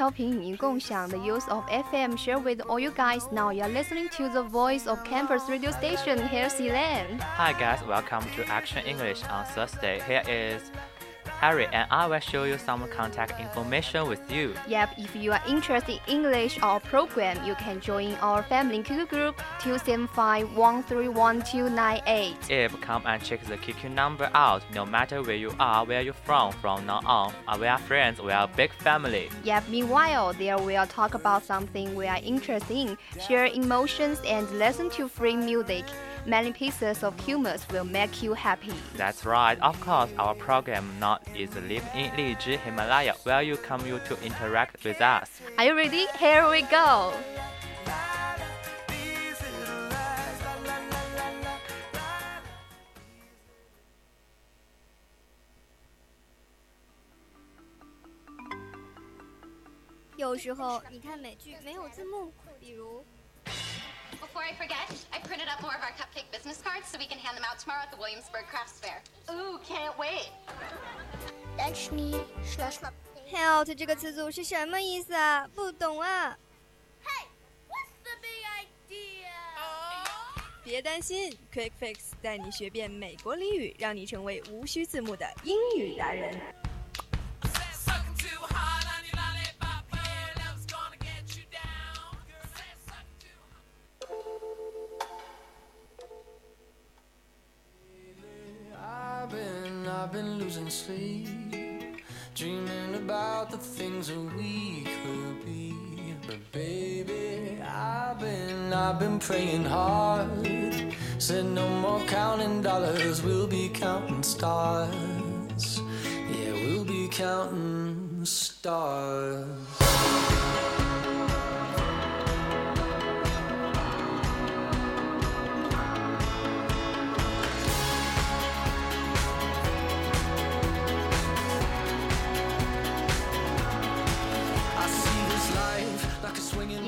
调频语音共享 the use of FM share with all you guys. Now you're listening to the voice of campus radio station. Here's Elaine. Hi guys, welcome to Action English on Thursday. Here is Harry and I will show you some contact information with you. Yep, if you are interested in English or program, you can join our family QQ group 275131298. If come and check the QQ number out, no matter where you are, where you're from, from now on, uh, we are friends, we are a big family. Yep, meanwhile, there we'll talk about something we are interested in, share emotions and listen to free music. Many pieces of humor will make you happy. That's right. Of course, our program not is live in Lizhi Himalaya, where you come you to interact with us. Are you ready? Here we go. 有时候你看美剧没有字幕，比如。 before I forget, I printed up more of our cupcake business cards so we can hand them out tomorrow at the Williamsburg Crafts Fair. Ooh, can't wait. 但是你说什么？Health 这个词组是什么意思啊？不懂啊。Hey, what's the big idea? 别担心，Quick Fix 带你学遍美国俚语，让你成为无需字幕的英语达人。 Stars. Yeah, we'll be counting stars.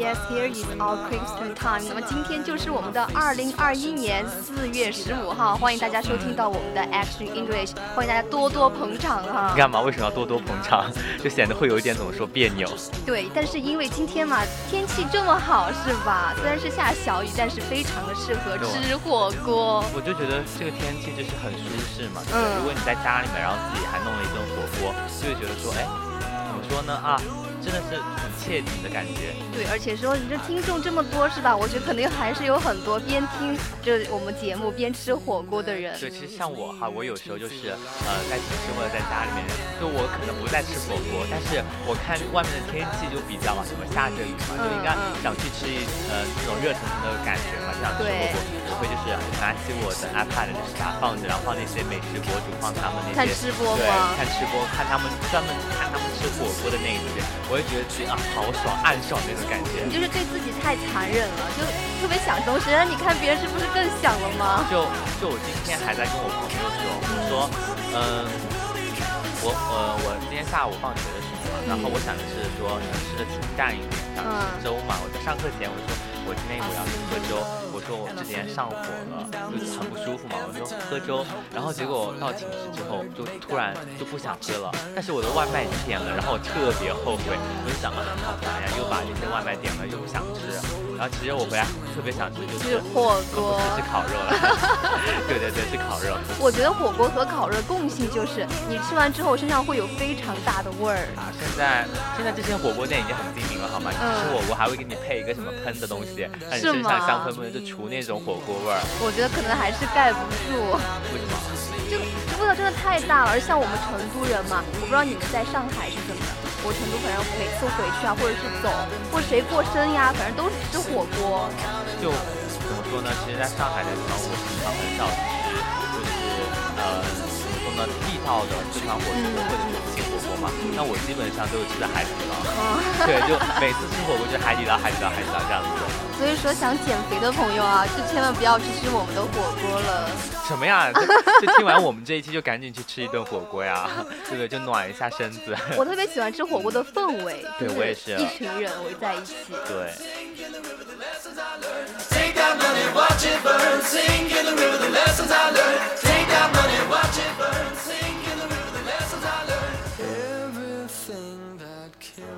Yes, here is our Christmas time. 那么今天就是我们的二零二一年四月十五号，欢迎大家收听到我们的 Action English，欢迎大家多多捧场哈。干嘛？为什么要多多捧场？就显得会有一点怎么说别扭。对，但是因为今天嘛，天气这么好，是吧？虽然是下小雨，但是非常的适合吃火锅。我就觉得这个天气就是很舒适嘛。嗯。如果你在家里面，然后自己还弄了一顿火锅，就会觉得说，哎，怎么说呢啊？真的是很切底的感觉。对，而且说你这听众这么多是吧？我觉得肯定还是有很多边听这我们节目边吃火锅的人。对，其实像我哈，我有时候就是呃在寝室或者在家里面，就我可能不在吃火锅，但是我看外面的天气就比较什么下着雨嘛，就应该想去吃一呃那种热腾腾的感觉嘛，想吃火锅，我会就是拿起我的 iPad 就是把它放着，然后放那些美食博主放他们那些看吃播吗？看吃播，看他们专门看他们吃火锅的那一些，我。会觉得自己啊好爽，暗爽那种感觉。你就是对自己太残忍了，就特别想东西，让你看别人是不是更想了吗？就就我今天还在跟我朋友说，我说，嗯，我呃我今天下午放学的时候，然后我想的是说想吃的清淡一点，想吃粥嘛。我在上课前我说。我今天我要去喝粥，我说我之前上火了，就很不舒服嘛，我说喝粥，然后结果到寝室之后就突然就不想喝了，但是我的外卖已经点了，然后我特别后悔，我就想啊，好烦呀，又把这些外卖点了，又不想吃，然后其实我回来特别想吃就是火锅，是烤肉了，对对对，是烤肉。我觉得火锅和烤肉共性就是你吃完之后身上会有非常大的味儿啊。现在现在这些火锅店已经很精明了，好吗？吃火锅还会给你配一个什么喷的东西，让你身上香喷喷，就除那种火锅味儿。我觉得可能还是盖不住。为什么？就这味道真的太大了，而像我们成都人嘛，我不知道你们在上海是怎么的。我成都反正每次回去啊，或者是走，或者谁过生呀，反正都是吃火锅。就怎么说呢？其实在上海的时候，我平常很少吃，就是呃，怎么说呢？地道的四川火锅或者是重庆火锅嘛。那我基本上都是吃的海底捞。对，就每次吃火锅就海底捞、海底捞、海底捞这样子。所以说，想减肥的朋友啊，就千万不要去吃我们的火锅了。什么呀？就听完我们这一期，就赶紧去吃一顿火锅呀，对不对？就暖一下身子。我特别喜欢吃火锅的氛围，对我也是，一群人围在一起。对。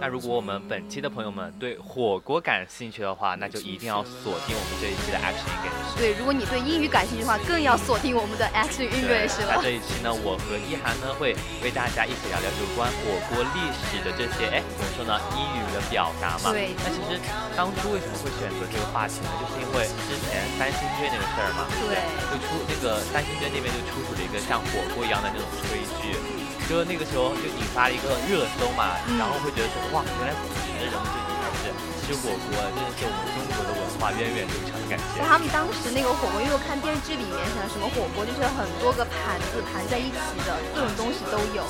那如果我们本期的朋友们对火锅感兴趣的话，那就一定要锁定我们这一期的 Action English。对，如果你对英语感兴趣的话，更要锁定我们的 Action English 了。那这一期呢，我和一涵呢会为大家一起聊聊有关火锅历史的这些，哎，怎么说呢？英语的表达嘛。对。那其实当初为什么会选择这个话题呢？就是因为之前三星堆那个事儿嘛。对。就出那个三星堆那边就出土了一个像火锅一样的那种炊具。就那个时候就引发了一个热搜嘛，然后会觉得说哇，原来古时的人们就已经开始吃火锅，真的是我们中国的文化源远流长的感觉。他们当时那个火锅，因为我看电视剧里面像什么火锅，就是很多个盘子盘在一起的，各种东西都有。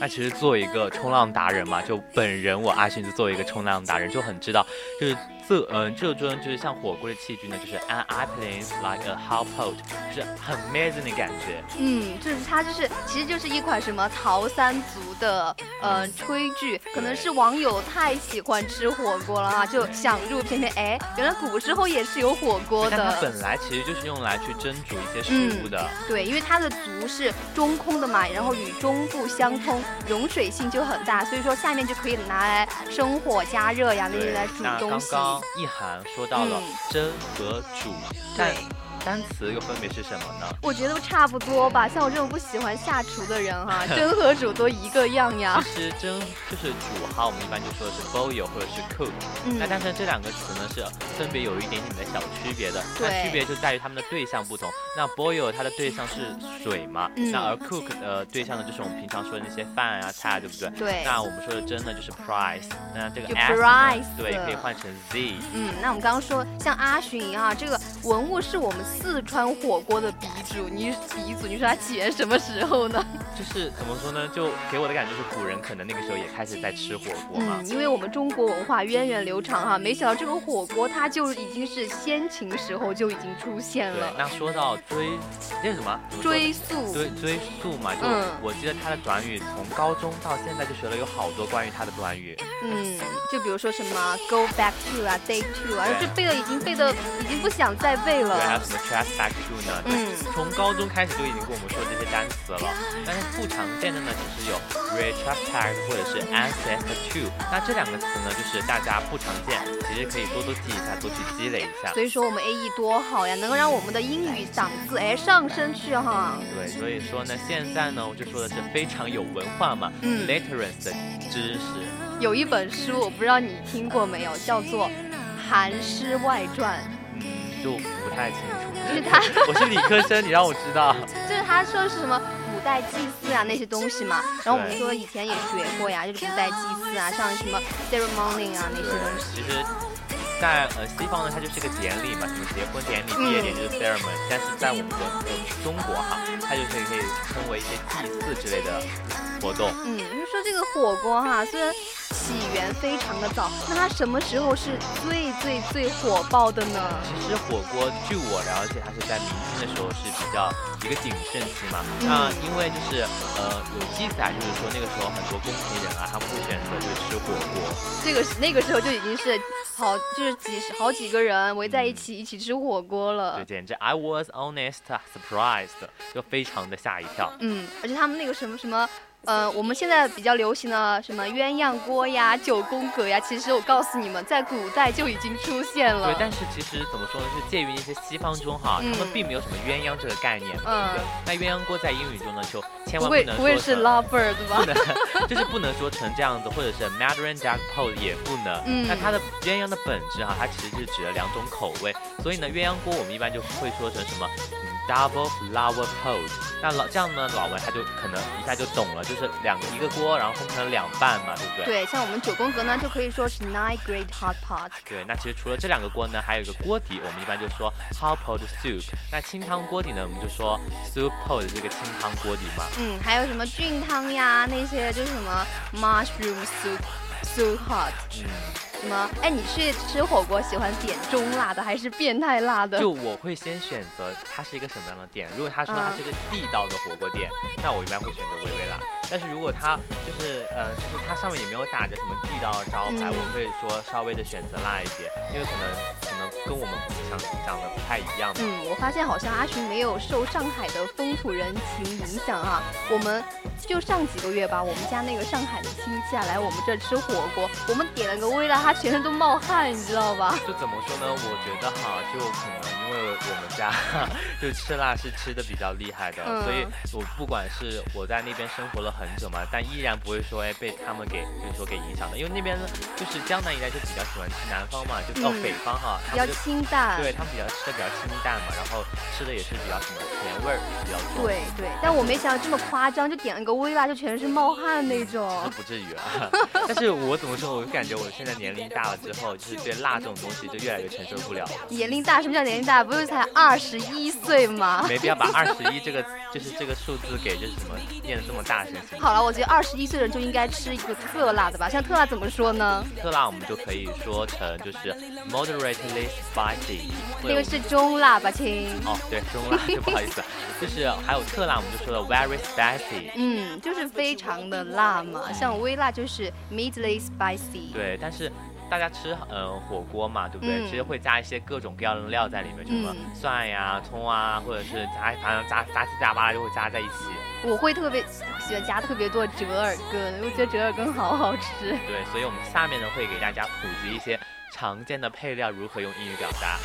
那其实作为一个冲浪达人嘛，就本人我阿勋就作为一个冲浪达人，就很知道，就是。这嗯，这尊就是像火锅的器具呢，就是 an appliance like a hot pot，就是很 amazing 的感觉。嗯，就是它就是，其实就是一款什么陶三足的呃炊具，可能是网友太喜欢吃火锅了啊，就想入偏偏哎，原来古时候也是有火锅的。它本来其实就是用来去蒸煮一些食物的。对，因为它的足是中空的嘛，然后与中部相通，融水性就很大，所以说下面就可以拿来生火加热呀，那些来煮东西。一涵说到了蒸和煮，对。单词又分别是什么呢？我觉得差不多吧，像我这种不喜欢下厨的人哈，蒸和煮都一个样呀。其实蒸就是煮哈，我们一般就说的是 boil 或者是 cook。嗯。那但是这两个词呢是分别有一点点的小区别的。对。那区别就在于它们的对象不同。那 boil 它的对象是水嘛？嗯。那而 cook 的对象呢就是我们平常说的那些饭啊菜，对不对？对。那我们说的蒸呢就是 price。那这个 price 对可以换成 z。嗯，那我们刚刚说像阿寻啊，这个文物是我们。四川火锅的鼻祖，你鼻祖，你说它起源什么时候呢？就是怎么说呢？就给我的感觉是古人可能那个时候也开始在吃火锅嘛。嗯，因为我们中国文化源远流长哈，没想到这个火锅它就已经是先秦时候就已经出现了。那说到追，那什么？追溯。追追溯嘛，就我记得它的短语从高中到现在就学了有好多关于它的短语。嗯，就比如说什么 go back to 啊，day to 啊，就背的已经背的已经不想再背了。对，还有什么 trace back to 呢？嗯，从高中开始就已经跟我们说这些单词了。但是不常见的呢，其实有 retrospect 或者是 ancestor to。那这两个词呢，就是大家不常见，其实可以多多记一下，多去积累一下。所以说我们 A E 多好呀，能够让我们的英语档次哎上升去哈。对，所以说呢，现在呢，我就说的是非常有文化嘛，literate 的知识。有一本书，我不知道你听过没有，叫做《韩诗外传》。嗯，就不太清楚。就是他，我是理科生，你让我知道。就是他说是什么？古代祭祀啊那些东西嘛。然后我们说以前也学过呀，就是古代祭祀啊，像什么 ceremony 啊那些东西。其实，在呃西方呢，它就是个典礼嘛，什么结婚典礼、毕业典礼就是 ceremony，但是在我们的呃中国哈，它就是可以称为一些祭祀之类的活动。嗯，就说这个火锅哈，虽然。起源非常的早，那它什么时候是最最最火爆的呢？其实火锅，据我了解，它是在明清的时候是比较一个鼎盛期嘛。那因为就是呃有记载，就是说那个时候很多宫廷人啊，他们会选择就是吃火锅。这个那个时候就已经是好就是几十好几个人围在一起一起吃火锅了。对，简直 I was honest surprised，就非常的吓一跳。嗯，而且他们那个什么什么。呃，我们现在比较流行的什么鸳鸯锅呀、九宫格呀，其实我告诉你们，在古代就已经出现了。对，但是其实怎么说呢，是介于一些西方中哈，他们并没有什么鸳鸯这个概念？那鸳鸯锅在英语中呢，就千万不能不会是 lover 对吧？不能，就是不能说成这样子，或者是 Mandarin Duck Pose 也不能。嗯。那它的鸳鸯的本质哈，它其实是指了两种口味，所以呢，鸳鸯锅我们一般就会说成什么？Double flower pot，那老这样呢，老外他就可能一下就懂了，就是两个一个锅，然后分成两半嘛，对不对？对，像我们九宫格呢，就可以说是 nine great hot pot。对，那其实除了这两个锅呢，还有一个锅底，我们一般就说 hot pot soup。那清汤锅底呢，我们就说 soup pot 这个清汤锅底嘛。嗯，还有什么菌汤呀，那些就是什么 mushroom soup soup hot。嗯。什么？哎，你去吃火锅喜欢点中辣的还是变态辣的？就我会先选择它是一个什么样的店。如果他说它是个地道的火锅店，那我一般会选择微微辣。但是如果它就是呃，就是它上面也没有打着什么地道招牌，我会说稍微的选择辣一些，因为可能可能跟我们想想的不太一样。嗯，我发现好像阿群没有受上海的风土人情影响啊。我们就上几个月吧，我们家那个上海的亲戚啊来我们这吃火锅，我们点了个微辣，他。全身都冒汗，你知道吧？就怎么说呢？我觉得哈，就可能因为我们家 就吃辣是吃的比较厉害的，所以我不管是我在那边生活了很久嘛，但依然不会说哎被他们给就是说给影响的，因为那边呢就是江南一带就比较喜欢吃南方嘛，就到北方哈，比较清淡，对他们比较吃的比较清淡嘛，然后吃的也是比较什么甜味儿比较重。对对，但我没想到这么夸张，就点了个微辣就全是冒汗那种。不至于啊，但是我怎么说，我感觉我现在年龄。大了之后，就是对辣这种东西就越来越承受不了。年龄大，什么叫年龄大？不是才二十一岁吗？没必要把二十一这个就是这个数字给就是什么念的这么大声。好了，我觉得二十一岁的人就应该吃一个特辣的吧。像特辣怎么说呢？特辣我们就可以说成就是 moderately spicy。那个是中辣吧，亲？哦，对，中辣就，不好意思，就是还有特辣，我们就说了 very spicy。嗯，就是非常的辣嘛。像微辣就是 medium spicy。对，但是。大家吃嗯火锅嘛，对不对？其实会加一些各种各样的料在里面，就什么蒜呀、葱啊，或者是加反正加杂七杂八就会加在一起。我会特别喜欢加特别多折耳根，我觉得折耳根好好吃。对，所以我们下面呢会给大家普及一些常见的配料如何用英语表达。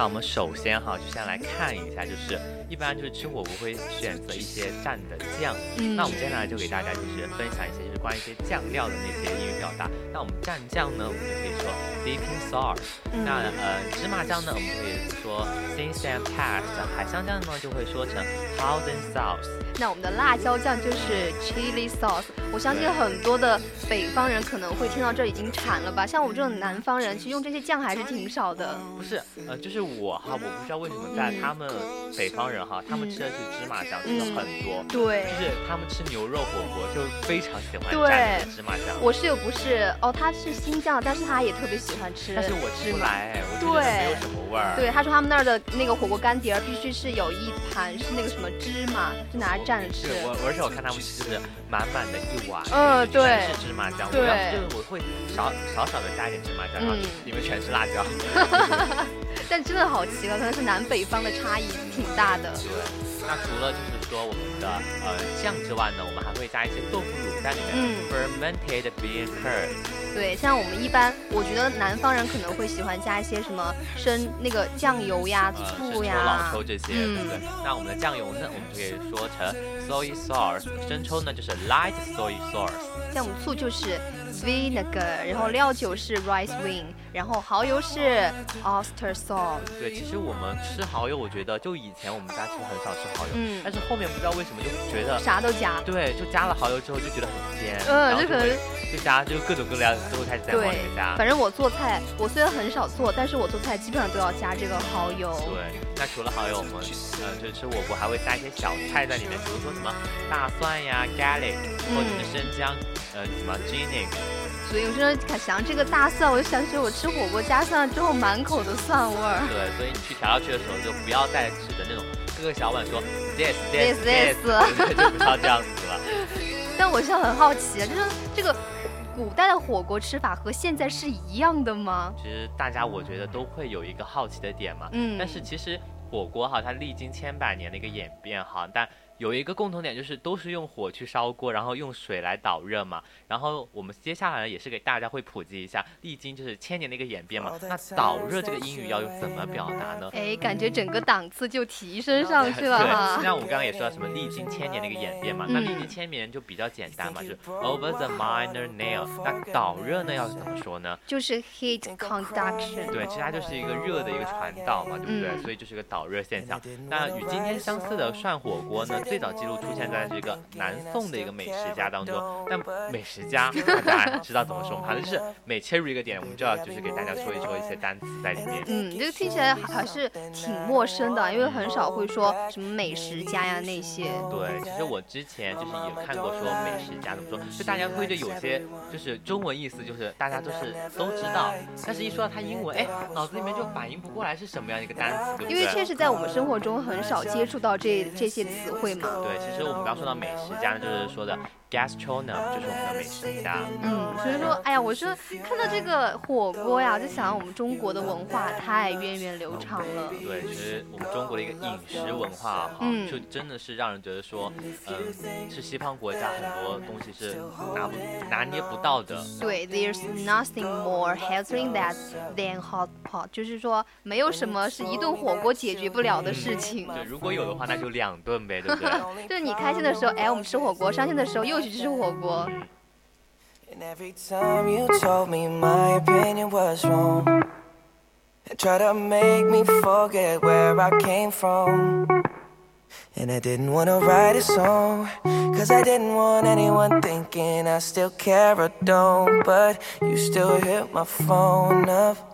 那我们首先哈，就先来看一下，就是 一般就是吃火锅会选择一些蘸的酱。嗯，那我们接下来就给大家就是分享一些就是。一些酱料的那些英语表达。那我们蘸酱呢，我们就可以说 dipping sauce。那呃芝麻酱呢，我们可以说 sesame paste。海香酱呢，就会说成 hoisin sauce。那我们的辣椒酱就是 chili sauce。我相信很多的北方人可能会听到这已经馋了吧？像我们这种南方人，其实用这些酱还是挺少的。不是，呃，就是我哈，我不知道为什么在他们北方人哈，他们吃的是芝麻酱，吃的很多。对，就是他们吃牛肉火锅就非常喜欢蘸芝麻酱。我室友不是哦，他是新疆，但是他也特别喜欢吃。但是我吃不来，我觉得没有什么味儿。对，他说他们那儿的那个火锅干碟儿必须是有一盘是那个什么芝麻，就拿着蘸着吃。我而且我看他们吃的是满满的一碗，嗯，对，是芝麻酱。对，就是我会少少少的加一点芝麻酱，然后里面全是辣椒。但真的好奇怪，可能是南北方的差异挺大的。对，那除了就是说我们的呃酱之外呢，我们还会加一些豆腐乳在里面。嗯，fermented bean curd。对，像我们一般，我觉得南方人可能会喜欢加一些什么生那个酱油呀、醋呀、老抽这些。对不，对。那我们的酱油呢，我们就可以说成 soy sauce。生抽呢，就是 light soy sauce。像我们醋就是 vinegar，然后料酒是 rice wine，然后蚝油是 oyster sauce。对，其实我们吃蚝油，我觉得就以前我们家其实很少吃蚝油，嗯，但是后面不知道为什么就觉得啥都加。对，就加了蚝油之后就觉得很鲜。嗯，就可能就加就各种各样都会开始在往里面加。反正我做菜，我虽然很少做，但是我做菜基本上都要加这个蚝油。对，那除了蚝油，我们呃就吃火锅还会加一些小菜在里面，比如说什么大蒜呀、garlic，或者是生姜，呃什么 ginger。所以我说想这个大蒜，我就想起我吃火锅加蒜之后满口的蒜味儿。对，所以你去调料区的时候就不要再指着那种各个小碗说 this this this，就不要这样子了。但我现在很好奇啊，就是这个古代的火锅吃法和现在是一样的吗？其实大家我觉得都会有一个好奇的点嘛。嗯。但是其实火锅哈，它历经千百年的一个演变哈，但。有一个共同点就是都是用火去烧锅，然后用水来导热嘛。然后我们接下来呢也是给大家会普及一下，历经就是千年的一个演变嘛。那导热这个英语要用怎么表达呢？哎，感觉整个档次就提升上去了哈。那我们刚刚也说到什么历经千年的一个演变嘛。那历经千年就比较简单嘛，就是 over the minor nail。那导热呢要怎么说呢？就是 heat conduction。对，其实它就是一个热的一个传导嘛，对不对？所以就是个导热现象。那与今天相似的涮火锅呢？最早记录出现在这个南宋的一个美食家当中，但美食家大家知道怎么说吗？反正就是每切入一个点，我们就要就是给大家说一说一些单词在里面。嗯，这个听起来还是挺陌生的，因为很少会说什么美食家呀那些。对，其实我之前就是也看过说美食家怎么说，就大家会对有些就是中文意思就是大家都是都知道，但是一说到它英文，哎，脑子里面就反应不过来是什么样一个单词，对不对？因为确实在我们生活中很少接触到这这些词汇对。其实我们刚说到美食家呢，就是说的 gastronom，就是我们的美食家。嗯，所以说，哎呀，我说看到这个火锅呀，就想到我们中国的文化太源远流长了。对，其实我们中国的一个饮食文化哈，就真的是让人觉得说，嗯，是西方国家很多东西是拿不拿捏不到的。对，there's nothing more healthy that than hot pot，就是说没有什么是一顿火锅解决不了的事情。对，如果有的话，那就两顿呗，对不对？就是你开心的时候，哎，我们吃火锅；伤心的时候，又去吃火锅。And every time you told me my opinion was wrong, and try to make me forget where I came from. And I didn't wanna write a song, cause I didn't want anyone thinking I still care or don't. But you still hit my phone up.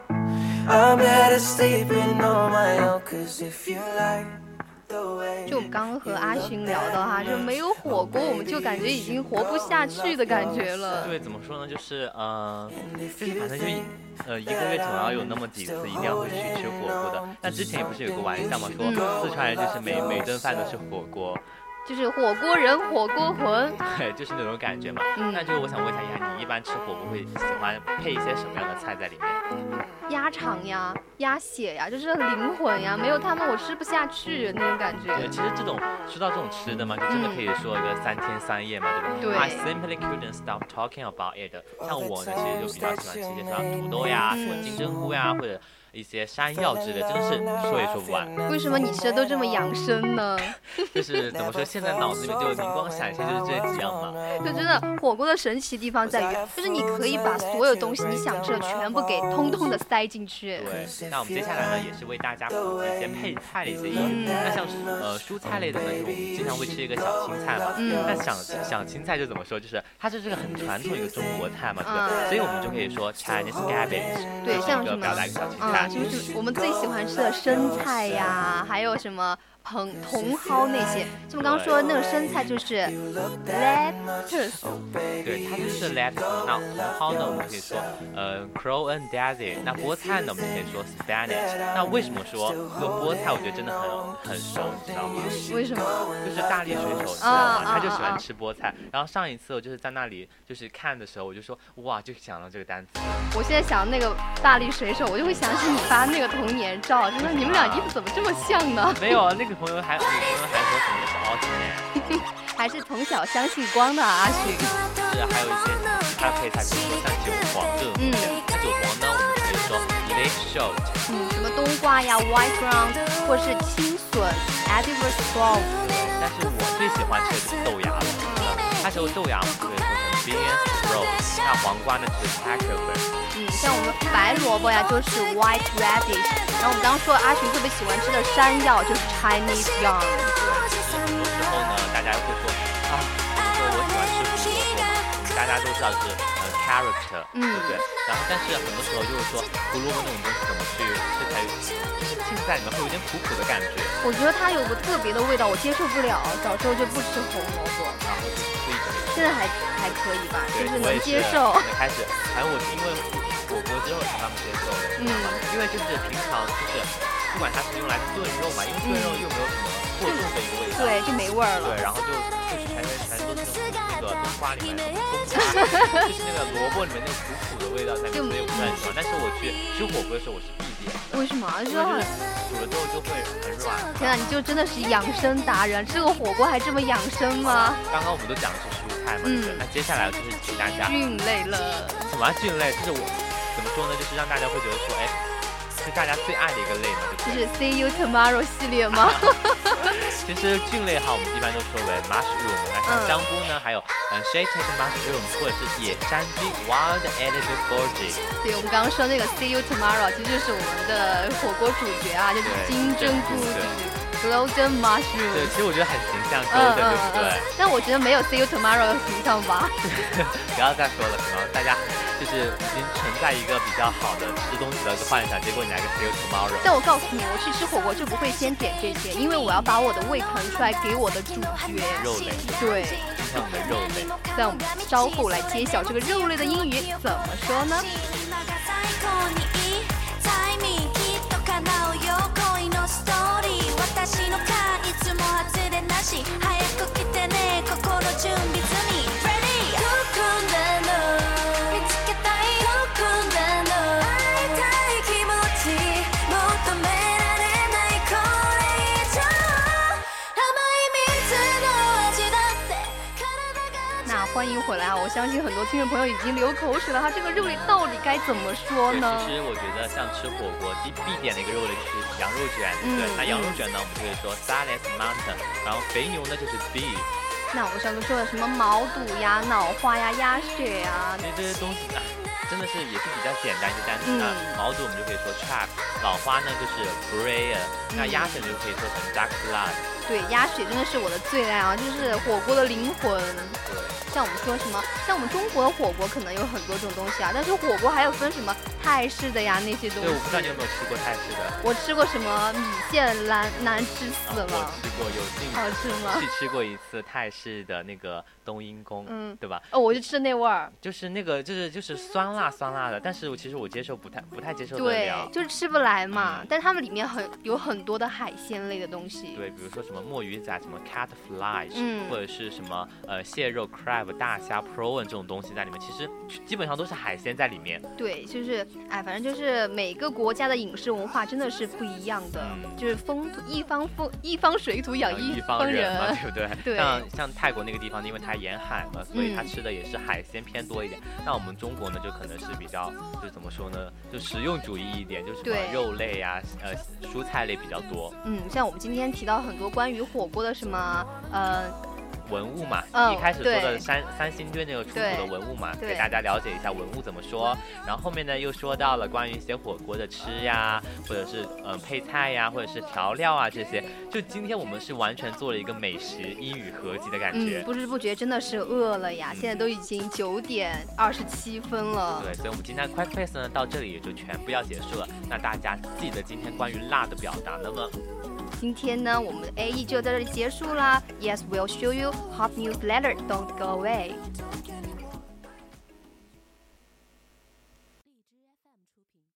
I'm better sleeping on my own, cause if you like 就我们刚刚和阿勋聊的哈，就没有火锅，我们就感觉已经活不下去的感觉了。对，怎么说呢？就是呃，就是反正就呃一个月总要有那么几次一定要会去吃火锅的。那之前也不是有个玩笑嘛，说四川人就是每每顿饭都是火锅。就是火锅人，火锅魂，对，就是那种感觉嘛。嗯，那就我想问一下，呀，你一般吃火锅会喜欢配一些什么样的菜在里面？鸭肠呀，鸭血呀，就是灵魂呀，没有他们我吃不下去那种感觉。对，其实这种说到这种吃的嘛，就真的可以说一个三天三夜嘛，对不对？对 I simply couldn't stop talking about it。像我呢，其实就比较喜欢吃一些什么土豆呀、什么金针菇呀，或者。一些山药之类，真的是说也说不完。为什么你吃的都这么养生呢？就是怎么说，现在脑子里面就灵光闪现，就是这几样嘛。就真的火锅的神奇地方在于，就是你可以把所有东西你想吃的全部给通通的塞进去。对，那我们接下来呢，也是为大家普及一些配菜的一些英语。那像呃蔬菜类的呢，我们经常会吃一个小青菜嘛。嗯。那想想青菜就怎么说？就是它就是个很传统一个中国菜嘛，对吧？所以我们就可以说 Chinese cabbage，对，像什么表达一个小青菜。就是我们最喜欢吃的生菜呀，还有什么茼茼蒿那些。就我们刚刚说的那个生菜就是 lettuce，对，它就是 lettuce。那茼蒿呢，我们可以说呃 crow and daisy。那菠菜呢，我们就可以说 spinach。那为什么说这个菠菜，我觉得真的很很熟，你知道吗？为什么？就是大力水手，知道吗？他就喜欢吃菠菜。然后上一次我就是在那里就是看的时候，我就说哇，就想到这个单词。我现在想那个大力水手，我就会想起你发那个童年照，真的，你们俩衣服怎么这么像呢？没有啊，那个朋友还女朋友还说什么小奥特曼，还是从小相信光的阿勋。是，还有一些其他配菜，比如说像韭黄这种东西。那韭黄呢，我们可以说 egg shoot，。嗯，什么冬瓜呀，white ground，或是青笋，edible sprout。但是我最喜欢吃的就是豆芽了，它是豆芽，我们可以说成 beans sprout。那黄瓜呢，就是 cucumber。嗯，像我们白萝卜呀，就是 white radish。然后我们刚刚说阿群特别喜欢吃的山药，就是 Chinese yam。对，很多时候呢，大家会说啊，说我喜欢吃胡萝卜嘛，大家都知道是呃 carrot，对不对？然后但是很多时候就是说胡萝卜那种东西怎么去吃才在里面会有点苦苦的感觉。我觉得它有个特别的味道，我接受不了。小时候就不吃红萝卜，然后就吃一整。现在还还可以吧，就是能接受。开始，反正我因为。火锅之后才慢慢接受的，嗯，因为就是平常就是不管它是用来炖肉嘛，因为炖肉又没有什么过重的一个味道，对，就没味儿了。对，然后就就是全全都是那个冬瓜里面的冬瓜，就是那个萝卜里面那个苦苦的味道在里面，所以我不太喜欢。但是我去吃火锅的时候，我是。为什么？就是煮了之后就会很软。天啊，你就真的是养生达人，吃个火锅还这么养生吗？刚刚我们都讲的是蔬菜嘛，对不对？那接下来就是请大家菌类了。什么菌类？就是我。怎么说呢？就是让大家会觉得说，哎，是大家最爱的一个类嘛，就是 See You Tomorrow 系列吗？其实菌类哈，我们一般都说为 mushroom，那像香菇呢，还有嗯 s h a t e d mushroom，或者是野山菌 wild edible gorge。对，我们刚刚说那个 See You Tomorrow，其实就是我们的火锅主角啊，就是金针菇。Golden mushroom。对，其实我觉得很形象，Golden，对不对？但我觉得没有 See You Tomorrow 形象吧。不要再说了，什么大家。就是已经存在一个比较好的吃东西的幻想，结果你来个 See you tomorrow。但我告诉你，我去吃火锅就不会先点这些，因为我要把我的胃腾出来给我的主角肉类。对，今天我们的肉类。在我们稍后来揭晓这个肉类的英语怎么说呢？し早く来てね。欢迎回来啊！我相信很多听众朋友已经流口水了，它这个肉类到底该怎么说呢？其实我觉得像吃火锅必必点的一个肉类就是羊肉卷，对，那羊肉卷呢，我们就可以说 Salad Mountain，然后肥牛呢就是 Beef。那我们上次说的什么毛肚呀、脑花呀、鸭血呀，其实这些东西啊，真的是也是比较简单一些单词啊。毛肚我们就可以说 Chop，脑花呢就是 b r a r 那鸭血就可以说成 Duck Blood。对，鸭血真的是我的最爱啊，就是火锅的灵魂。对。像我们说什么，像我们中国的火锅可能有很多种东西啊，但是火锅还有分什么泰式的呀那些东西。对，我不知道你有没有吃过泰式的。我吃过什么米线难难吃死了。我吃过，有幸好吃吗？去吃过一次泰式的那个冬阴功，嗯，对吧？哦，我就吃那味儿，就是那个就是就是酸辣酸辣的，但是我其实我接受不太不太接受得了，对，就是吃不来嘛。但是他们里面很有很多的海鲜类的东西，对，比如说什么墨鱼仔，什么 cat fly，嗯，或者是什么呃蟹肉 crab。Crab 大虾 prawn 这种东西在里面，其实基本上都是海鲜在里面。对，就是哎，反正就是每个国家的饮食文化真的是不一样的，就是风土一方风一方水土养一方人嘛，对不对？对。像像泰国那个地方，因为它沿海嘛，所以它吃的也是海鲜偏多一点。那我们中国呢，就可能是比较就是怎么说呢，就实用主义一点，就是肉类呀，呃，蔬菜类比较多。嗯，像我们今天提到很多关于火锅的什么，呃。文物嘛，一开始说的三三星堆那个出土的文物嘛，给大家了解一下文物怎么说。然后后面呢又说到了关于一些火锅的吃呀，或者是嗯配菜呀，或者是调料啊这些。就今天我们是完全做了一个美食英语合集的感觉。不知不觉真的是饿了呀，现在都已经九点二十七分了。对，所以我们今天 Quick Face 呢到这里也就全部要结束了。那大家记得今天关于辣的表达，那么。今天呢，我们的 A E 就在这里结束啦。Yes, we'll show you hot newsletter. Don't go away.